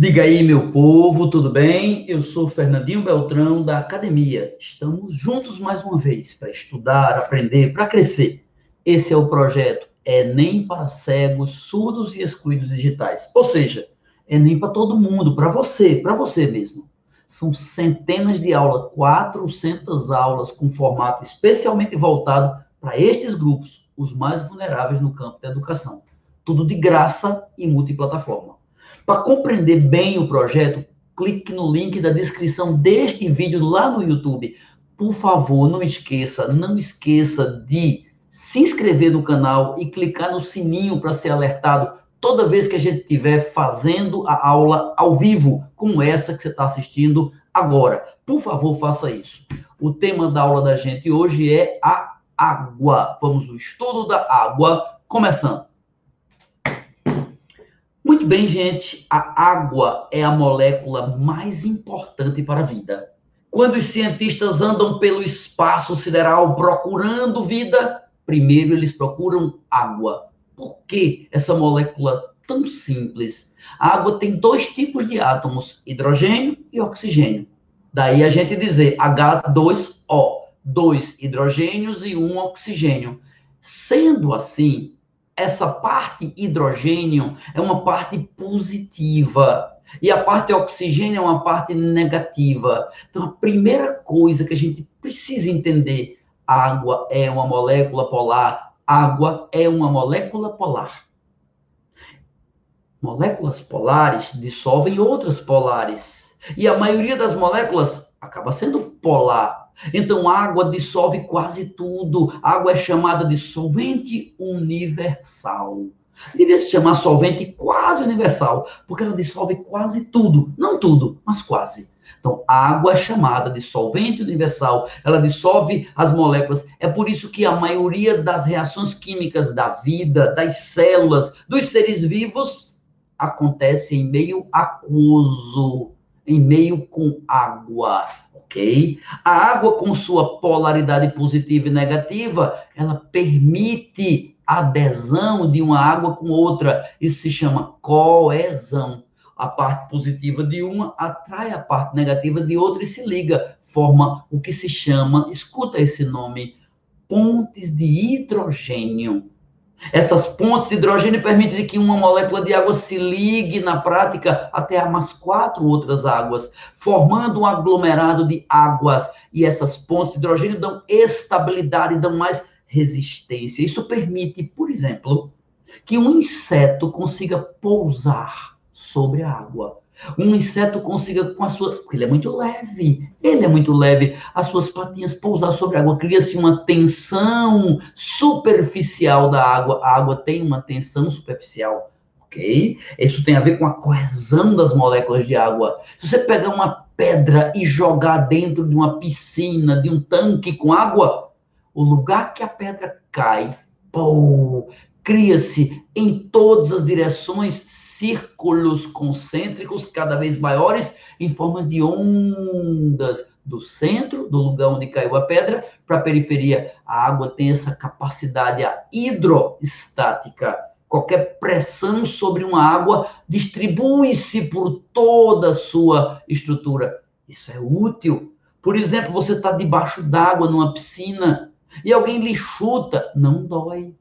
Diga aí, meu povo, tudo bem? Eu sou Fernandinho Beltrão da academia. Estamos juntos mais uma vez para estudar, aprender, para crescer. Esse é o projeto Enem para cegos, surdos e excluídos digitais. Ou seja, Enem para todo mundo, para você, para você mesmo. São centenas de aulas, 400 aulas com formato especialmente voltado para estes grupos, os mais vulneráveis no campo da educação. Tudo de graça e multiplataforma. Para compreender bem o projeto, clique no link da descrição deste vídeo lá no YouTube. Por favor, não esqueça, não esqueça de se inscrever no canal e clicar no sininho para ser alertado toda vez que a gente estiver fazendo a aula ao vivo, como essa que você está assistindo agora. Por favor, faça isso. O tema da aula da gente hoje é a água. Vamos ao estudo da água, começando. Muito bem, gente, a água é a molécula mais importante para a vida. Quando os cientistas andam pelo espaço sideral procurando vida, primeiro eles procuram água. Por que essa molécula tão simples? A água tem dois tipos de átomos, hidrogênio e oxigênio. Daí a gente dizer H2O, dois hidrogênios e um oxigênio. Sendo assim, essa parte hidrogênio é uma parte positiva e a parte oxigênio é uma parte negativa. Então, a primeira coisa que a gente precisa entender: água é uma molécula polar. Água é uma molécula polar. Moléculas polares dissolvem outras polares. E a maioria das moléculas acaba sendo polar. Então, água dissolve quase tudo. A água é chamada de solvente universal. Devia se chamar solvente quase universal, porque ela dissolve quase tudo. Não tudo, mas quase. Então, a água é chamada de solvente universal, ela dissolve as moléculas. É por isso que a maioria das reações químicas da vida, das células, dos seres vivos, acontece em meio aquoso, em meio com água ok? A água, com sua polaridade positiva e negativa, ela permite adesão de uma água com outra. Isso se chama coesão. A parte positiva de uma atrai a parte negativa de outra e se liga, forma o que se chama, escuta esse nome, pontes de hidrogênio. Essas pontes de hidrogênio permitem que uma molécula de água se ligue na prática até a mais quatro outras águas, formando um aglomerado de águas. E essas pontes de hidrogênio dão estabilidade, dão mais resistência. Isso permite, por exemplo, que um inseto consiga pousar sobre a água um inseto consiga com a sua. Porque ele é muito leve. Ele é muito leve. As suas patinhas pousar sobre a água. Cria-se uma tensão superficial da água. A água tem uma tensão superficial. Ok? Isso tem a ver com a coesão das moléculas de água. Se você pegar uma pedra e jogar dentro de uma piscina, de um tanque com água, o lugar que a pedra cai, cria-se em todas as direções círculos concêntricos cada vez maiores em formas de ondas do centro, do lugar onde caiu a pedra, para a periferia. A água tem essa capacidade a hidroestática. Qualquer pressão sobre uma água distribui-se por toda a sua estrutura. Isso é útil. Por exemplo, você está debaixo d'água numa piscina e alguém lhe chuta, não dói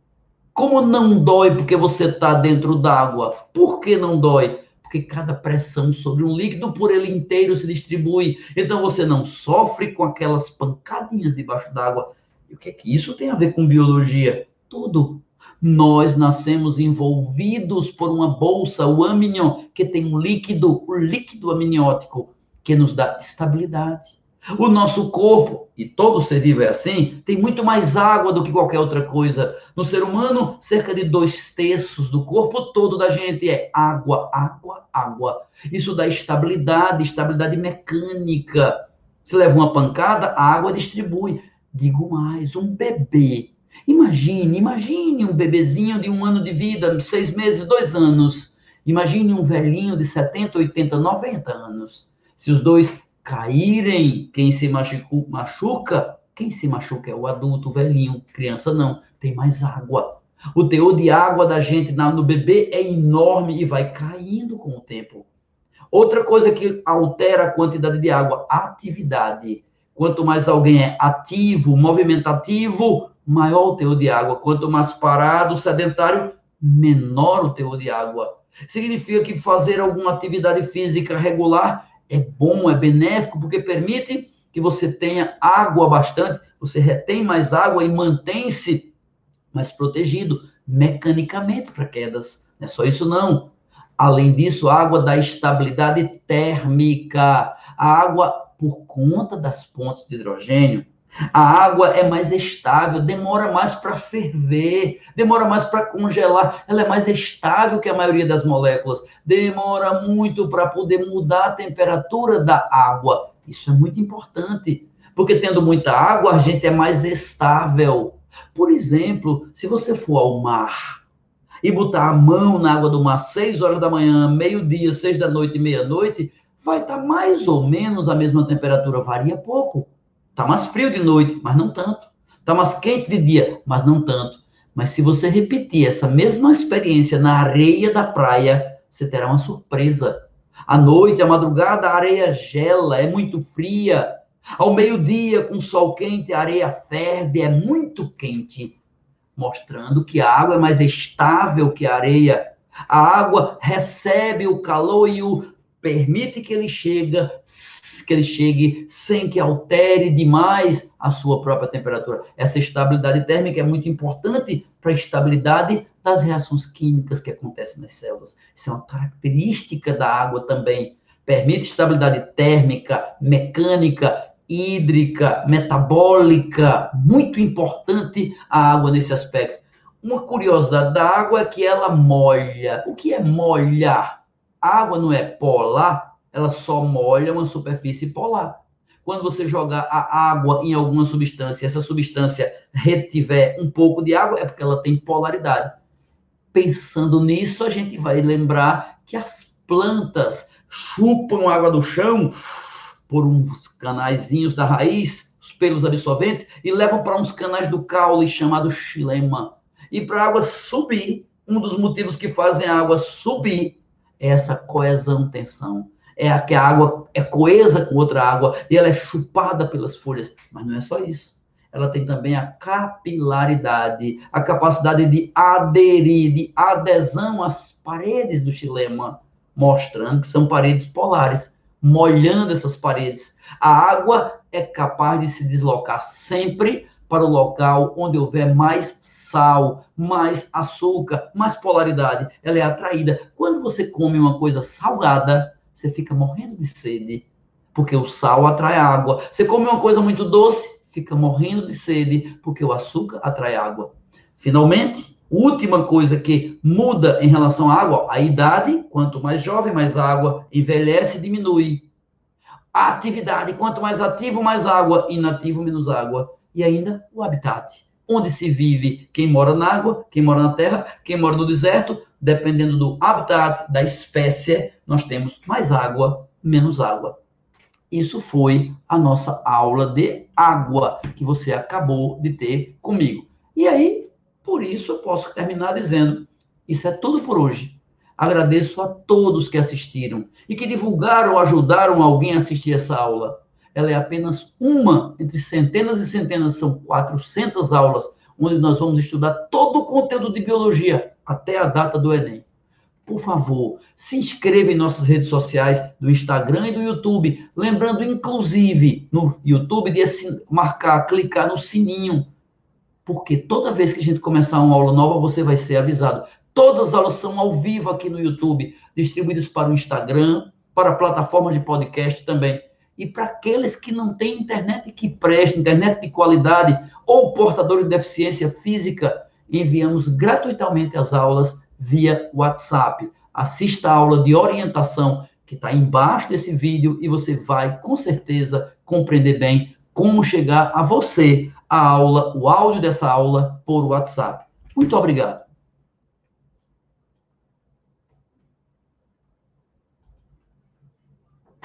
como não dói porque você está dentro d'água? Por que não dói? Porque cada pressão sobre um líquido por ele inteiro se distribui. Então você não sofre com aquelas pancadinhas debaixo d'água. E o que é que isso tem a ver com biologia? Tudo. Nós nascemos envolvidos por uma bolsa, o amnion, que tem um líquido, o líquido amniótico, que nos dá estabilidade. O nosso corpo, e todo ser vivo é assim, tem muito mais água do que qualquer outra coisa. No ser humano, cerca de dois terços do corpo todo da gente é água, água, água. Isso dá estabilidade, estabilidade mecânica. Se leva uma pancada, a água distribui. Digo mais, um bebê. Imagine, imagine um bebezinho de um ano de vida, seis meses, dois anos. Imagine um velhinho de 70, 80, 90 anos. Se os dois caírem, quem se machuca, quem se machuca é o adulto, o velhinho, criança não, tem mais água. O teor de água da gente no bebê é enorme e vai caindo com o tempo. Outra coisa que altera a quantidade de água, atividade. Quanto mais alguém é ativo, movimentativo, maior o teor de água. Quanto mais parado, sedentário, menor o teor de água. Significa que fazer alguma atividade física regular é bom, é benéfico, porque permite que você tenha água bastante, você retém mais água e mantém-se mais protegido mecanicamente para quedas. Não é só isso, não. Além disso, a água dá estabilidade térmica. A água, por conta das pontes de hidrogênio, a água é mais estável, demora mais para ferver, demora mais para congelar, ela é mais estável que a maioria das moléculas, demora muito para poder mudar a temperatura da água. Isso é muito importante, porque tendo muita água, a gente é mais estável. Por exemplo, se você for ao mar e botar a mão na água do mar 6 horas da manhã, meio-dia, 6 da noite meia-noite, vai estar tá mais ou menos a mesma temperatura, varia pouco Está mais frio de noite, mas não tanto. Está mais quente de dia, mas não tanto. Mas se você repetir essa mesma experiência na areia da praia, você terá uma surpresa. À noite, à madrugada, a areia gela, é muito fria. Ao meio-dia, com sol quente, a areia ferve, é muito quente, mostrando que a água é mais estável que a areia. A água recebe o calor e o permite que ele chega, que ele chegue sem que altere demais a sua própria temperatura. Essa estabilidade térmica é muito importante para a estabilidade das reações químicas que acontecem nas células. Isso é uma característica da água também. Permite estabilidade térmica, mecânica, hídrica, metabólica. Muito importante a água nesse aspecto. Uma curiosidade da água é que ela molha. O que é molhar? Água não é polar, ela só molha uma superfície polar. Quando você jogar a água em alguma substância, essa substância retiver um pouco de água, é porque ela tem polaridade. Pensando nisso, a gente vai lembrar que as plantas chupam água do chão por uns canaizinhos da raiz, os pelos absorventes, e levam para uns canais do caule chamado xilema. E para a água subir, um dos motivos que fazem a água subir essa coesão, tensão. É a que a água é coesa com outra água e ela é chupada pelas folhas. Mas não é só isso. Ela tem também a capilaridade, a capacidade de aderir, de adesão às paredes do xilema, mostrando que são paredes polares, molhando essas paredes. A água é capaz de se deslocar sempre para o local onde houver mais sal, mais açúcar, mais polaridade. Ela é atraída. Quando você come uma coisa salgada, você fica morrendo de sede, porque o sal atrai água. Você come uma coisa muito doce, fica morrendo de sede, porque o açúcar atrai água. Finalmente, última coisa que muda em relação à água, a idade, quanto mais jovem, mais água, envelhece diminui. A atividade, quanto mais ativo, mais água, inativo, menos água e ainda o habitat, onde se vive quem mora na água, quem mora na terra, quem mora no deserto, dependendo do habitat, da espécie, nós temos mais água, menos água. Isso foi a nossa aula de água que você acabou de ter comigo. E aí, por isso, eu posso terminar dizendo: isso é tudo por hoje. Agradeço a todos que assistiram e que divulgaram ou ajudaram alguém a assistir essa aula ela é apenas uma entre centenas e centenas, são 400 aulas, onde nós vamos estudar todo o conteúdo de biologia até a data do Enem. Por favor, se inscreva em nossas redes sociais, do Instagram e do YouTube. Lembrando, inclusive, no YouTube, de marcar, clicar no sininho. Porque toda vez que a gente começar uma aula nova, você vai ser avisado. Todas as aulas são ao vivo aqui no YouTube, distribuídas para o Instagram, para plataformas de podcast também e para aqueles que não têm internet que preste, internet de qualidade ou portador de deficiência física, enviamos gratuitamente as aulas via WhatsApp. Assista a aula de orientação que está embaixo desse vídeo e você vai com certeza compreender bem como chegar a você a aula, o áudio dessa aula por WhatsApp. Muito obrigado.